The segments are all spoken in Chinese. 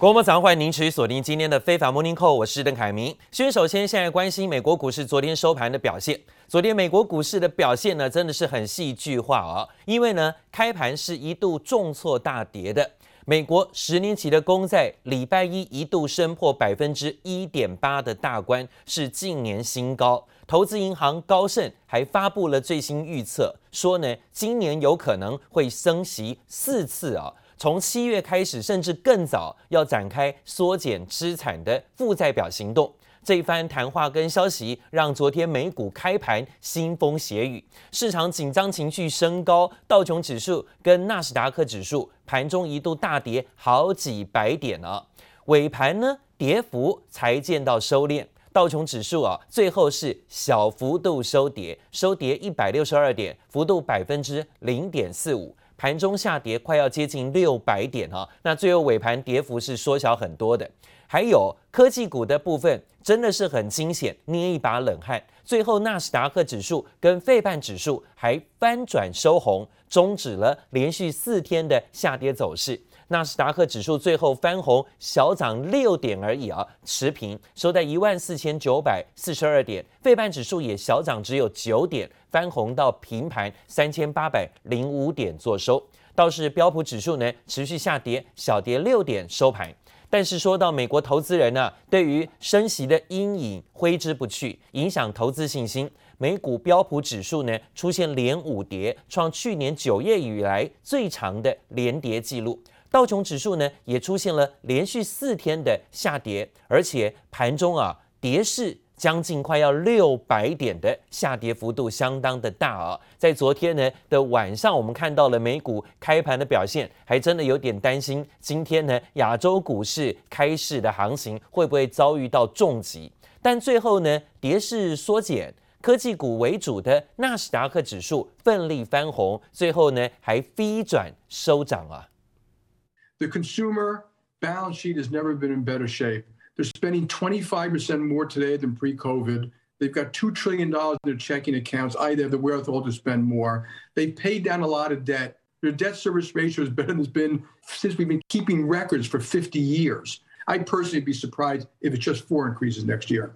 国母早上欢迎您持续锁定今天的非凡 Morning Call，我是邓凯明。先首先现在关心美国股市昨天收盘的表现。昨天美国股市的表现呢，真的是很戏剧化啊、哦，因为呢开盘是一度重挫大跌的。美国十年期的公债礼拜一一度升破百分之一点八的大关，是近年新高。投资银行高盛还发布了最新预测，说呢今年有可能会升息四次啊。从七月开始，甚至更早，要展开缩减资产的负债表行动。这一番谈话跟消息，让昨天美股开盘腥风血雨，市场紧张情绪升高，道琼指数跟纳斯达克指数盘中一度大跌好几百点啊。尾盘呢，跌幅才见到收敛，道琼指数啊，最后是小幅度收跌，收跌一百六十二点，幅度百分之零点四五。盘中下跌快要接近六百点哈，那最后尾盘跌幅是缩小很多的。还有科技股的部分真的是很惊险，捏一把冷汗。最后纳斯达克指数跟费半指数还翻转收红，终止了连续四天的下跌走势。纳斯达克指数最后翻红，小涨六点而已啊，持平收在一万四千九百四十二点。费半指数也小涨，只有九点，翻红到平盘三千八百零五点做收。倒是标普指数呢，持续下跌，小跌六点收盘。但是说到美国投资人呢、对于升息的阴影挥之不去，影响投资信心。美股标普指数呢，出现连五跌，创去年九月以来最长的连跌记录。道琼指数呢，也出现了连续四天的下跌，而且盘中啊，跌势将近快要六百点的下跌幅度相当的大啊。在昨天呢的晚上，我们看到了美股开盘的表现，还真的有点担心，今天呢亚洲股市开市的行情会不会遭遇到重击？但最后呢，跌势缩减，科技股为主的纳斯达克指数奋力翻红，最后呢还飞转收涨啊。The consumer balance sheet has never been in better shape. They're spending 25% more today than pre-COVID. They've got $2 trillion in their checking accounts. Either have the wherewithal to spend more. They've paid down a lot of debt. Their debt service ratio is better than it's been since we've been keeping records for 50 years. I'd personally be surprised if it's just four increases next year.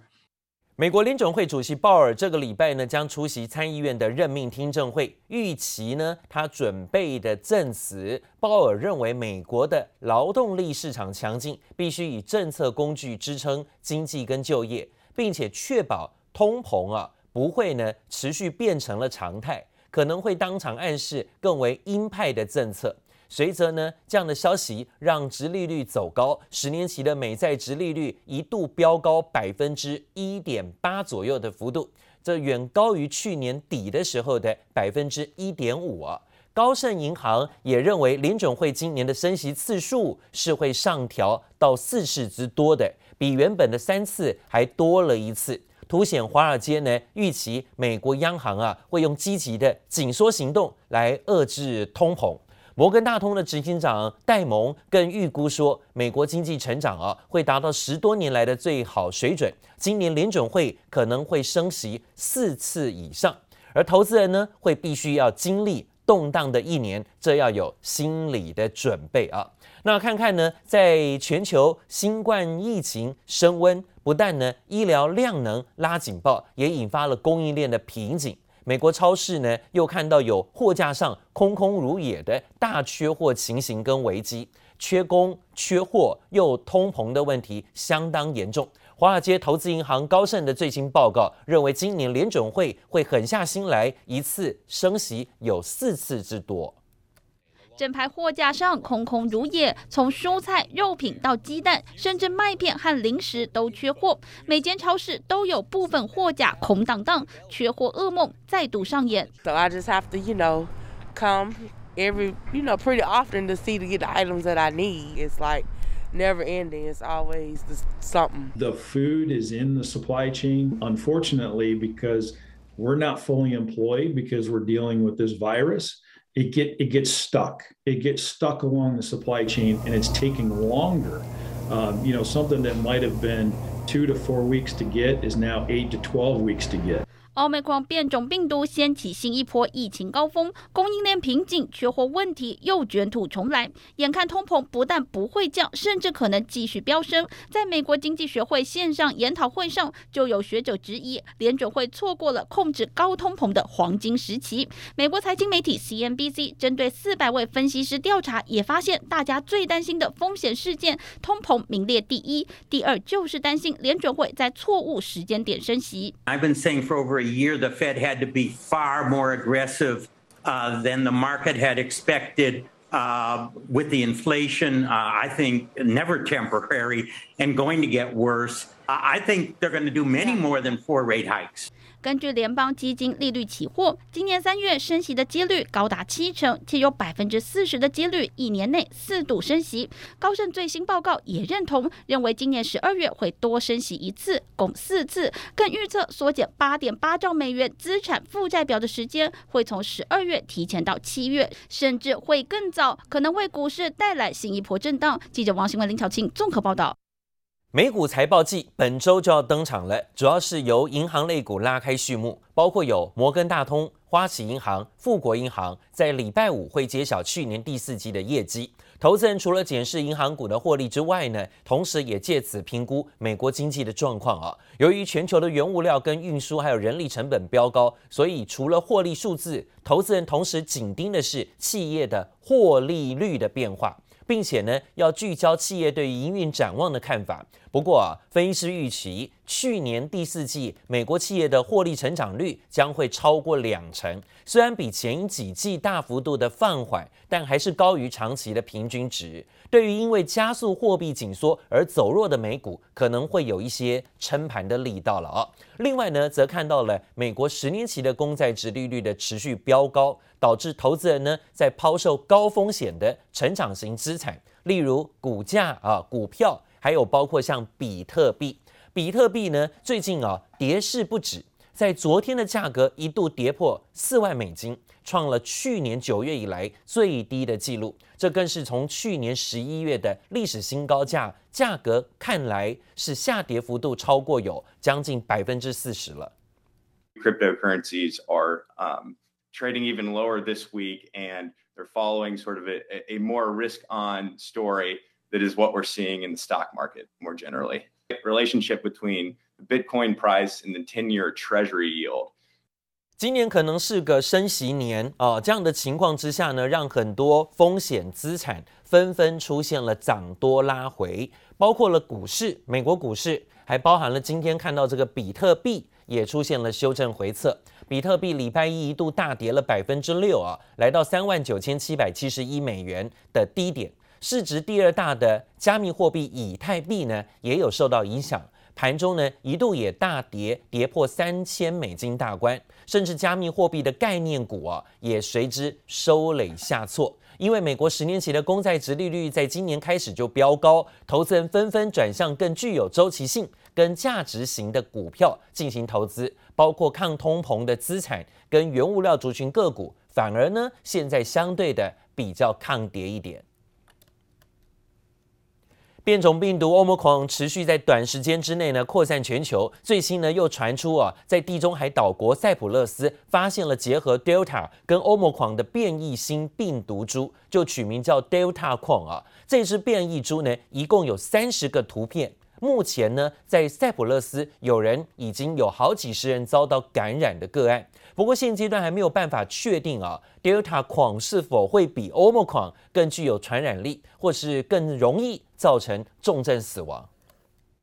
美国联准会主席鲍尔这个礼拜呢，将出席参议院的任命听证会，预期呢，他准备的证词。鲍尔认为，美国的劳动力市场强劲，必须以政策工具支撑经济跟就业，并且确保通膨啊不会呢持续变成了常态，可能会当场暗示更为鹰派的政策。随着呢，这样的消息让殖利率走高，十年期的美债殖利率一度飙高百分之一点八左右的幅度，这远高于去年底的时候的百分之一点五啊。高盛银行也认为联准会今年的升息次数是会上调到四次之多的，比原本的三次还多了一次，凸显华尔街呢预期美国央行啊会用积极的紧缩行动来遏制通膨。摩根大通的执行长戴蒙更预估说，美国经济成长啊会达到十多年来的最好水准。今年联准会可能会升息四次以上，而投资人呢会必须要经历动荡的一年，这要有心理的准备啊。那看看呢，在全球新冠疫情升温，不但呢医疗量能拉警报，也引发了供应链的瓶颈。美国超市呢，又看到有货架上空空如也的大缺货情形跟危机，缺工、缺货又通膨的问题相当严重。华尔街投资银行高盛的最新报告认为，今年联准会会狠下心来，一次升息有四次之多。整排货架上空空如也，从蔬菜、肉品到鸡蛋，甚至麦片和零食都缺货。每间超市都有部分货架空荡荡，缺货噩梦再度上演。So I just have to, you know, come every, you know, pretty often to see to get the items that I need. It's like never ending. It's always something. The food is in the supply chain, unfortunately, because we're not fully employed because we're dealing with this virus. It get it gets stuck. It gets stuck along the supply chain, and it's taking longer. Um, you know, something that might have been two to four weeks to get is now eight to twelve weeks to get. Omicron 变种病毒掀起新一波疫情高峰，供应链瓶颈、缺货问题又卷土重来。眼看通膨不但不会降，甚至可能继续飙升。在美国经济学会线上研讨会上，就有学者质疑联准会错过了控制高通膨的黄金时期。美国财经媒体 CNBC 针对四百位分析师调查，也发现大家最担心的风险事件，通膨名列第一，第二就是担心联准会在错误时间点升息。I've been saying for over year the Fed had to be far more aggressive uh, than the market had expected. Uh, with the inflation, uh, I think never temporary and going to get worse. I think they're going to do many more than four rate hikes. 根据联邦基金利率期货，今年三月升息的几率高达七成，且有百分之四十的几率一年内四度升息。高盛最新报告也认同，认为今年十二月会多升息一次，共四次，更预测缩减八点八兆美元资产负债表的时间会从十二月提前到七月，甚至会更早，可能为股市带来新一波震荡。记者王新文、林巧庆综合报道。美股财报季本周就要登场了，主要是由银行类股拉开序幕，包括有摩根大通、花旗银行、富国银行，在礼拜五会揭晓去年第四季的业绩。投资人除了检视银行股的获利之外呢，同时也借此评估美国经济的状况啊。由于全球的原物料跟运输还有人力成本飙高，所以除了获利数字，投资人同时紧盯的是企业的获利率的变化。并且呢，要聚焦企业对于营运展望的看法。不过啊，分析师预期去年第四季美国企业的获利成长率将会超过两成，虽然比前几季大幅度的放缓，但还是高于长期的平均值。对于因为加速货币紧缩而走弱的美股，可能会有一些撑盘的力道了啊。另外呢，则看到了美国十年期的公债殖利率的持续飙高。导致投资人呢在抛售高风险的成长型资产，例如股价啊、股票，还有包括像比特币。比特币呢最近啊跌势不止，在昨天的价格一度跌破四万美金，创了去年九月以来最低的记录。这更是从去年十一月的历史新高价，价格看来是下跌幅度超过有将近百分之四十了。Cryptocurrencies are um trading even lower this week, and they're following sort of a, a more risk on story that is what we're seeing in the stock market more generally. Relationship between the Bitcoin price and the 10-year Treasury yield. 今年可能是个升息年啊，这样的情况之下呢，让很多风险资产纷纷出现了涨多拉回，包括了股市，美国股市，还包含了今天看到这个比特币也出现了修正回测。比特币礼拜一一度大跌了百分之六啊，来到三万九千七百七十一美元的低点。市值第二大的加密货币以太币呢，也有受到影响，盘中呢一度也大跌，跌破三千美金大关，甚至加密货币的概念股啊，也随之收垒下挫。因为美国十年期的公债殖利率在今年开始就飙高，投资人纷纷转向更具有周期性跟价值型的股票进行投资。包括抗通膨的资产跟原物料族群个股，反而呢现在相对的比较抗跌一点。变种病毒欧姆狂持续在短时间之内呢扩散全球，最新呢又传出啊，在地中海岛国塞浦路斯发现了结合 Delta 跟欧姆狂的变异新病毒株，就取名叫 Delta 狂啊。这支变异株呢一共有三十个图片。目前呢，在塞浦路斯有人已经有好几十人遭到感染的个案，不过现阶段还没有办法确定啊，Delta 狂是否会比 Omicron 更具有传染力，或是更容易造成重症死亡。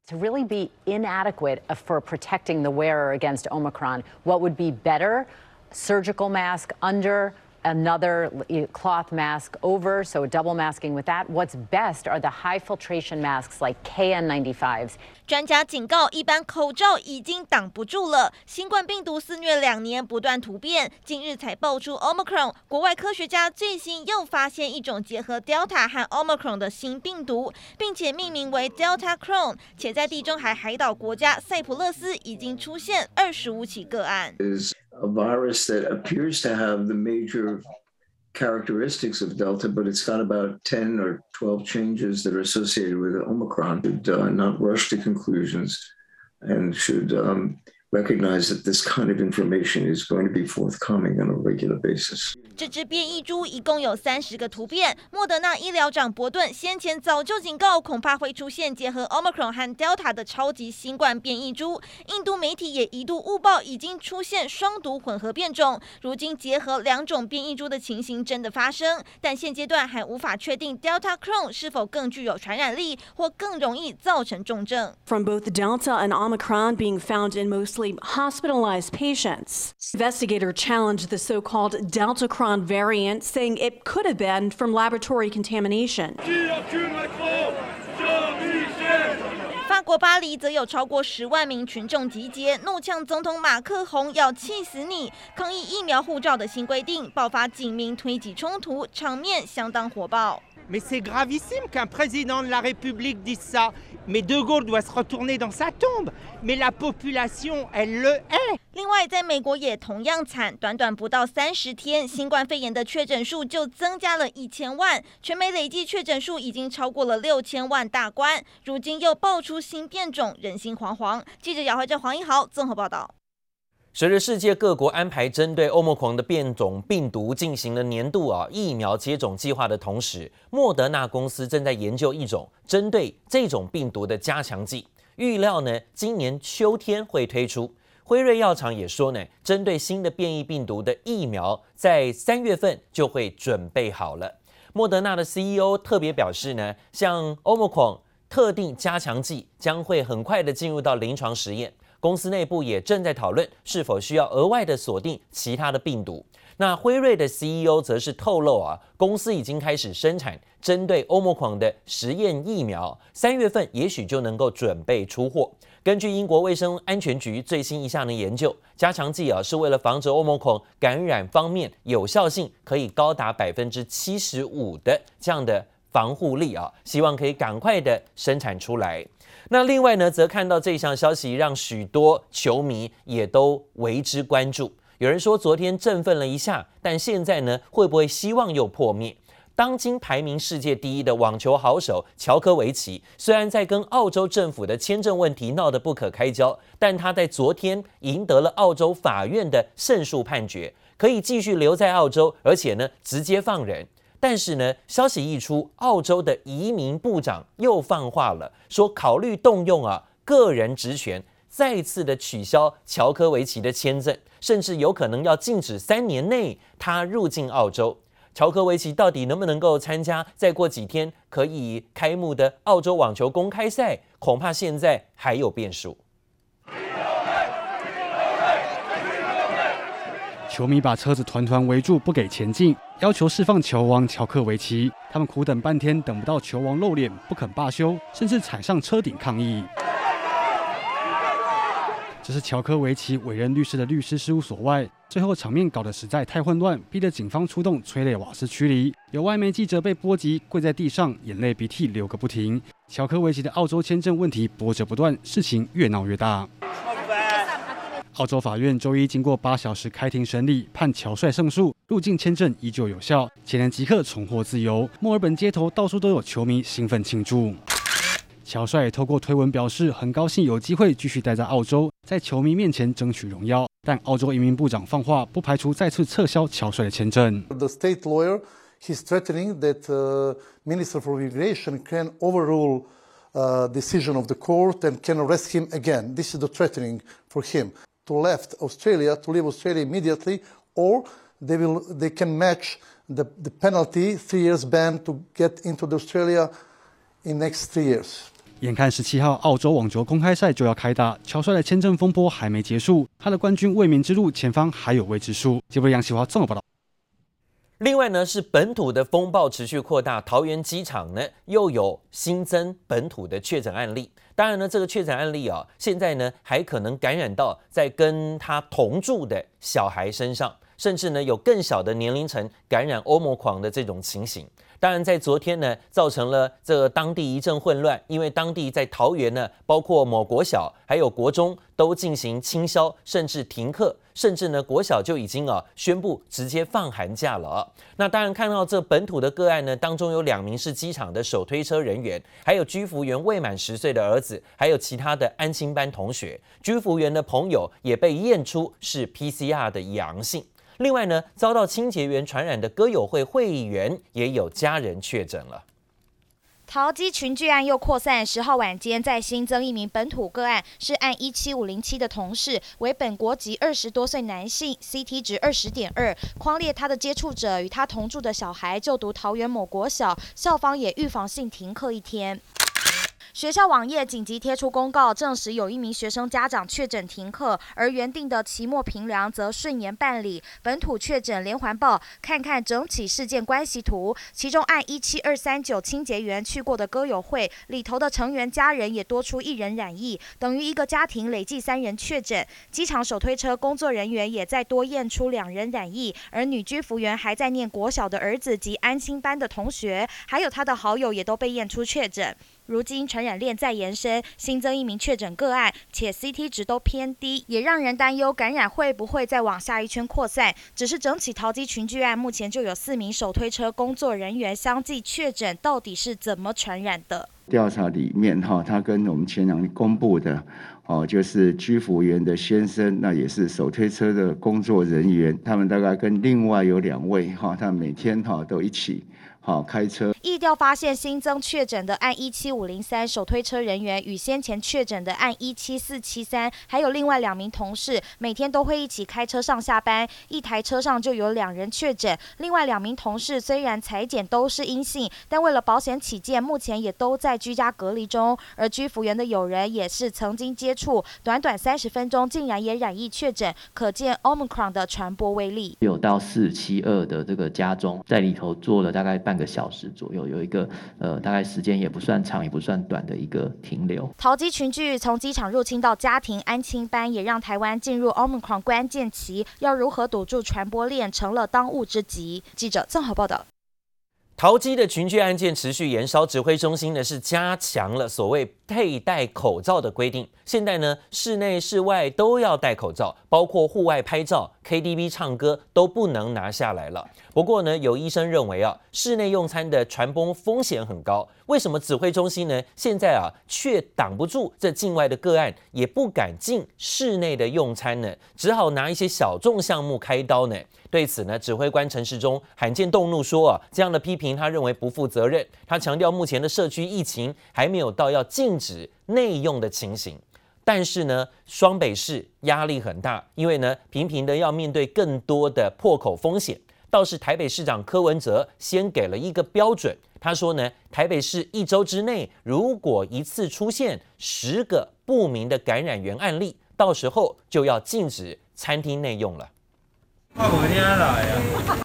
To really be inadequate for protecting the wearer against Omicron, what would be better? Surgical mask under. Another cloth mask over, so double masking with that. What's best are the high filtration masks like KN95s. 专家警告，一般口罩已经挡不住了。新冠病毒肆虐两年，不断突变，近日才爆出 Omicron。国外科学家最新又发现一种结合 Delta 和 Omicron 的新病毒，并且命名为 Delta Cron。且在地中海海岛国家塞浦路斯已经出现二十五起个案。A virus that appears to have the major characteristics of Delta, but it's got about 10 or 12 changes that are associated with Omicron. Should uh, not rush to conclusions and should um, recognize that this kind of information is going to be forthcoming on a regular basis. 这只变异株一共有三十个突变。莫德纳医疗长伯顿先前早就警告，恐怕会出现结合 Omicron 和 Delta 的超级新冠变异株。印度媒体也一度误报已经出现双毒混合变种。如今结合两种变异株的情形真的发生，但现阶段还无法确定 Delta c r o n e 是否更具有传染力或更容易造成重症。From both Delta and Omicron being found in mostly hospitalized patients, investigator challenged the so-called Delta Cron variant, saying it could have been from laboratory contamination. 法国巴黎则有超过十万名群众集结，怒呛总统马克宏要气死你，抗议疫苗护照的新规定，爆发警民推挤冲突，场面相当火爆。Mais c'est gravissime qu'un président de la République dise ça. Mais De Gaulle doit se retourner dans sa tombe. Mais la population, elle le est. 另外，在美国也同样惨，短短不到三十天，新冠肺炎的确诊数就增加了一千万，全美累计确诊数已经超过了六千万大关。如今又爆出新变种，人心惶惶。记者姚怀正、黄一豪综合报道。随着世界各国安排针对欧盟狂的变种病毒进行了年度啊疫苗接种计划的同时，莫德纳公司正在研究一种针对这种病毒的加强剂，预料呢今年秋天会推出。辉瑞药厂也说呢，针对新的变异病毒的疫苗在三月份就会准备好了。莫德纳的 CEO 特别表示呢，像欧盟狂特定加强剂将会很快的进入到临床实验。公司内部也正在讨论是否需要额外的锁定其他的病毒。那辉瑞的 CEO 则是透露啊，公司已经开始生产针对欧盟狂的实验疫苗，三月份也许就能够准备出货。根据英国卫生安全局最新一项的研究，加强剂啊是为了防止欧盟狂感染方面有效性可以高达百分之七十五的这样的防护力啊，希望可以赶快的生产出来。那另外呢，则看到这项消息，让许多球迷也都为之关注。有人说昨天振奋了一下，但现在呢，会不会希望又破灭？当今排名世界第一的网球好手乔科维奇，虽然在跟澳洲政府的签证问题闹得不可开交，但他在昨天赢得了澳洲法院的胜诉判决，可以继续留在澳洲，而且呢，直接放人。但是呢，消息一出，澳洲的移民部长又放话了，说考虑动用啊个人职权，再次的取消乔科维奇的签证，甚至有可能要禁止三年内他入境澳洲。乔科维奇到底能不能够参加再过几天可以开幕的澳洲网球公开赛，恐怕现在还有变数。球迷把车子团团围住，不给前进，要求释放球王乔克维奇。他们苦等半天，等不到球王露脸，不肯罢休，甚至踩上车顶抗议。这是乔克维奇委任律师的律师事务所外，最后场面搞得实在太混乱，逼得警方出动催泪瓦斯驱离。有外媒记者被波及，跪在地上，眼泪鼻涕流个不停。乔克维奇的澳洲签证问题波折不断，事情越闹越大。澳洲法院周一经过八小时开庭审理，判乔帅胜诉，入境签证依旧有效，且能即刻重获自由。墨尔本街头到处都有球迷兴奋庆祝。乔帅透过推文表示，很高兴有机会继续待在澳洲，在球迷面前争取荣耀。但澳洲移民部长放话，不排除再次撤销乔帅的签证。The state lawyer he's threatening that Minister for Immigration can overrule decision of the court and can arrest him again. This is the threatening for him. To left Australia, to leave Australia immediately, or they will, they can match the the penalty, three years ban to get into the Australia in next three years. 眼看十七号澳洲网球公开赛就要开打，乔帅的签证风波还没结束，他的冠军卫冕之路前方还有未知数。结果杨启华综合报道。另外呢，是本土的风暴持续扩大，桃园机场呢又有新增本土的确诊案例。当然呢，这个确诊案例啊，现在呢还可能感染到在跟他同住的小孩身上，甚至呢有更小的年龄层感染欧盟狂的这种情形。当然，在昨天呢，造成了这当地一阵混乱，因为当地在桃园呢，包括某国小还有国中都进行清消，甚至停课，甚至呢，国小就已经啊宣布直接放寒假了。那当然看到这本土的个案呢，当中有两名是机场的手推车人员，还有居服员未满十岁的儿子，还有其他的安心班同学，居服员的朋友也被验出是 PCR 的阳性。另外呢，遭到清洁员传染的歌友会会员也有家人确诊了。桃机群聚案又扩散，十号晚间再新增一名本土个案，是案一七五零七的同事，为本国籍二十多岁男性，CT 值二十点二，匡列他的接触者与他同住的小孩就读桃园某国小，校方也预防性停课一天。学校网页紧急贴出公告，证实有一名学生家长确诊停课，而原定的期末评量则顺延办理。本土确诊连环报，看看整起事件关系图，其中案一七二三九清洁员去过的歌友会里头的成员家人也多出一人染疫，等于一个家庭累计三人确诊。机场手推车工作人员也再多验出两人染疫，而女居服员还在念国小的儿子及安心班的同学，还有他的好友也都被验出确诊。如今传染链再延伸，新增一名确诊个案，且 CT 值都偏低，也让人担忧感染会不会再往下一圈扩散。只是整起桃机群聚案，目前就有四名手推车工作人员相继确诊，到底是怎么传染的？调查里面哈，他跟我们前两天公布的哦，就是居服员的先生，那也是手推车的工作人员，他们大概跟另外有两位哈，他每天哈都一起。好，开车。疫调发现新增确诊的案一七五零三手推车人员，与先前确诊的案一七四七三，还有另外两名同事，每天都会一起开车上下班，一台车上就有两人确诊。另外两名同事虽然裁检都是阴性，但为了保险起见，目前也都在居家隔离中。而居服员的友人也是曾经接触，短短三十分钟竟然也染疫确诊，可见 Omicron 的传播威力。有到四七二的这个家中，在里头做了大概半。半个小时左右，有一个呃，大概时间也不算长，也不算短的一个停留。桃机群聚从机场入侵到家庭安亲班，也让台湾进入 Omicron 关键期，要如何堵住传播链，成了当务之急。记者郑豪报道。桃机的群聚案件持续延烧，指挥中心呢是加强了所谓佩戴口罩的规定。现在呢，室内室外都要戴口罩，包括户外拍照、KTV 唱歌都不能拿下来了。不过呢，有医生认为啊，室内用餐的传播风险很高。为什么指挥中心呢现在啊却挡不住这境外的个案，也不敢进室内的用餐呢？只好拿一些小众项目开刀呢？对此呢，指挥官陈时中罕见动怒说啊，这样的批评他认为不负责任。他强调，目前的社区疫情还没有到要禁止内用的情形，但是呢，双北市压力很大，因为呢，频频的要面对更多的破口风险。倒是台北市长柯文哲先给了一个标准，他说呢，台北市一周之内如果一次出现十个不明的感染源案例，到时候就要禁止餐厅内用了。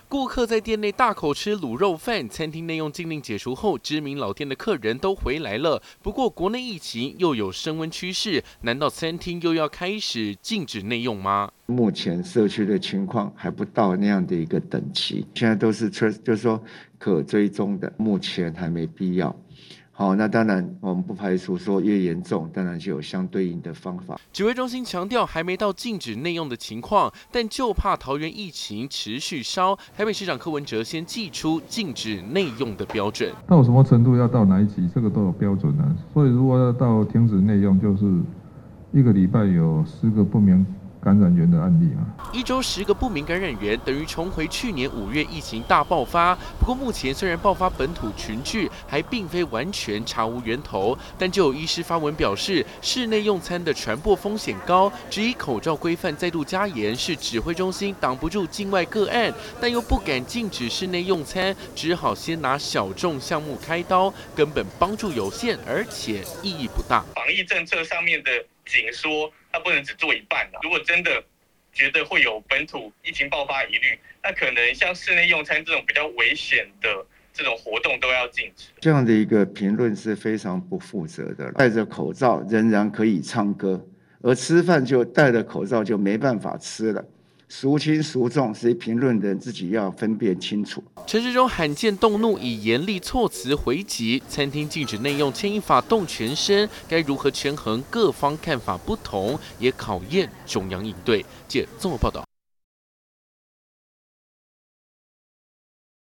顾客在店内大口吃卤肉饭，餐厅内用禁令解除后，知名老店的客人都回来了。不过，国内疫情又有升温趋势，难道餐厅又要开始禁止内用吗？目前社区的情况还不到那样的一个等级，现在都是车，就是说可追踪的，目前还没必要。好，那当然，我们不排除说越严重，当然就有相对应的方法。指挥中心强调，还没到禁止内用的情况，但就怕桃园疫情持续烧。台北市长柯文哲先祭出禁止内用的标准。到什么程度要到哪一级，这个都有标准啊。所以如果要到停止内用，就是一个礼拜有十个不明。感染源的案例啊，一周十个不明感染源，等于重回去年五月疫情大爆发。不过目前虽然爆发本土群聚，还并非完全查无源头，但就有医师发文表示，室内用餐的传播风险高，质疑口罩规范再度加严是指挥中心挡不住境外个案，但又不敢禁止室内用餐，只好先拿小众项目开刀，根本帮助有限，而且意义不大。防疫政策上面的紧缩。他不能只做一半的。如果真的觉得会有本土疫情爆发疑虑，那可能像室内用餐这种比较危险的这种活动都要禁止。这样的一个评论是非常不负责的。戴着口罩仍然可以唱歌，而吃饭就戴着口罩就没办法吃了。孰轻孰重，谁评论的自己要分辨清楚。陈时中罕见动怒，以严厉措辞回击餐厅禁止内用牵一发动全身，该如何权衡各方看法不同，也考验中央应对。借综合报道。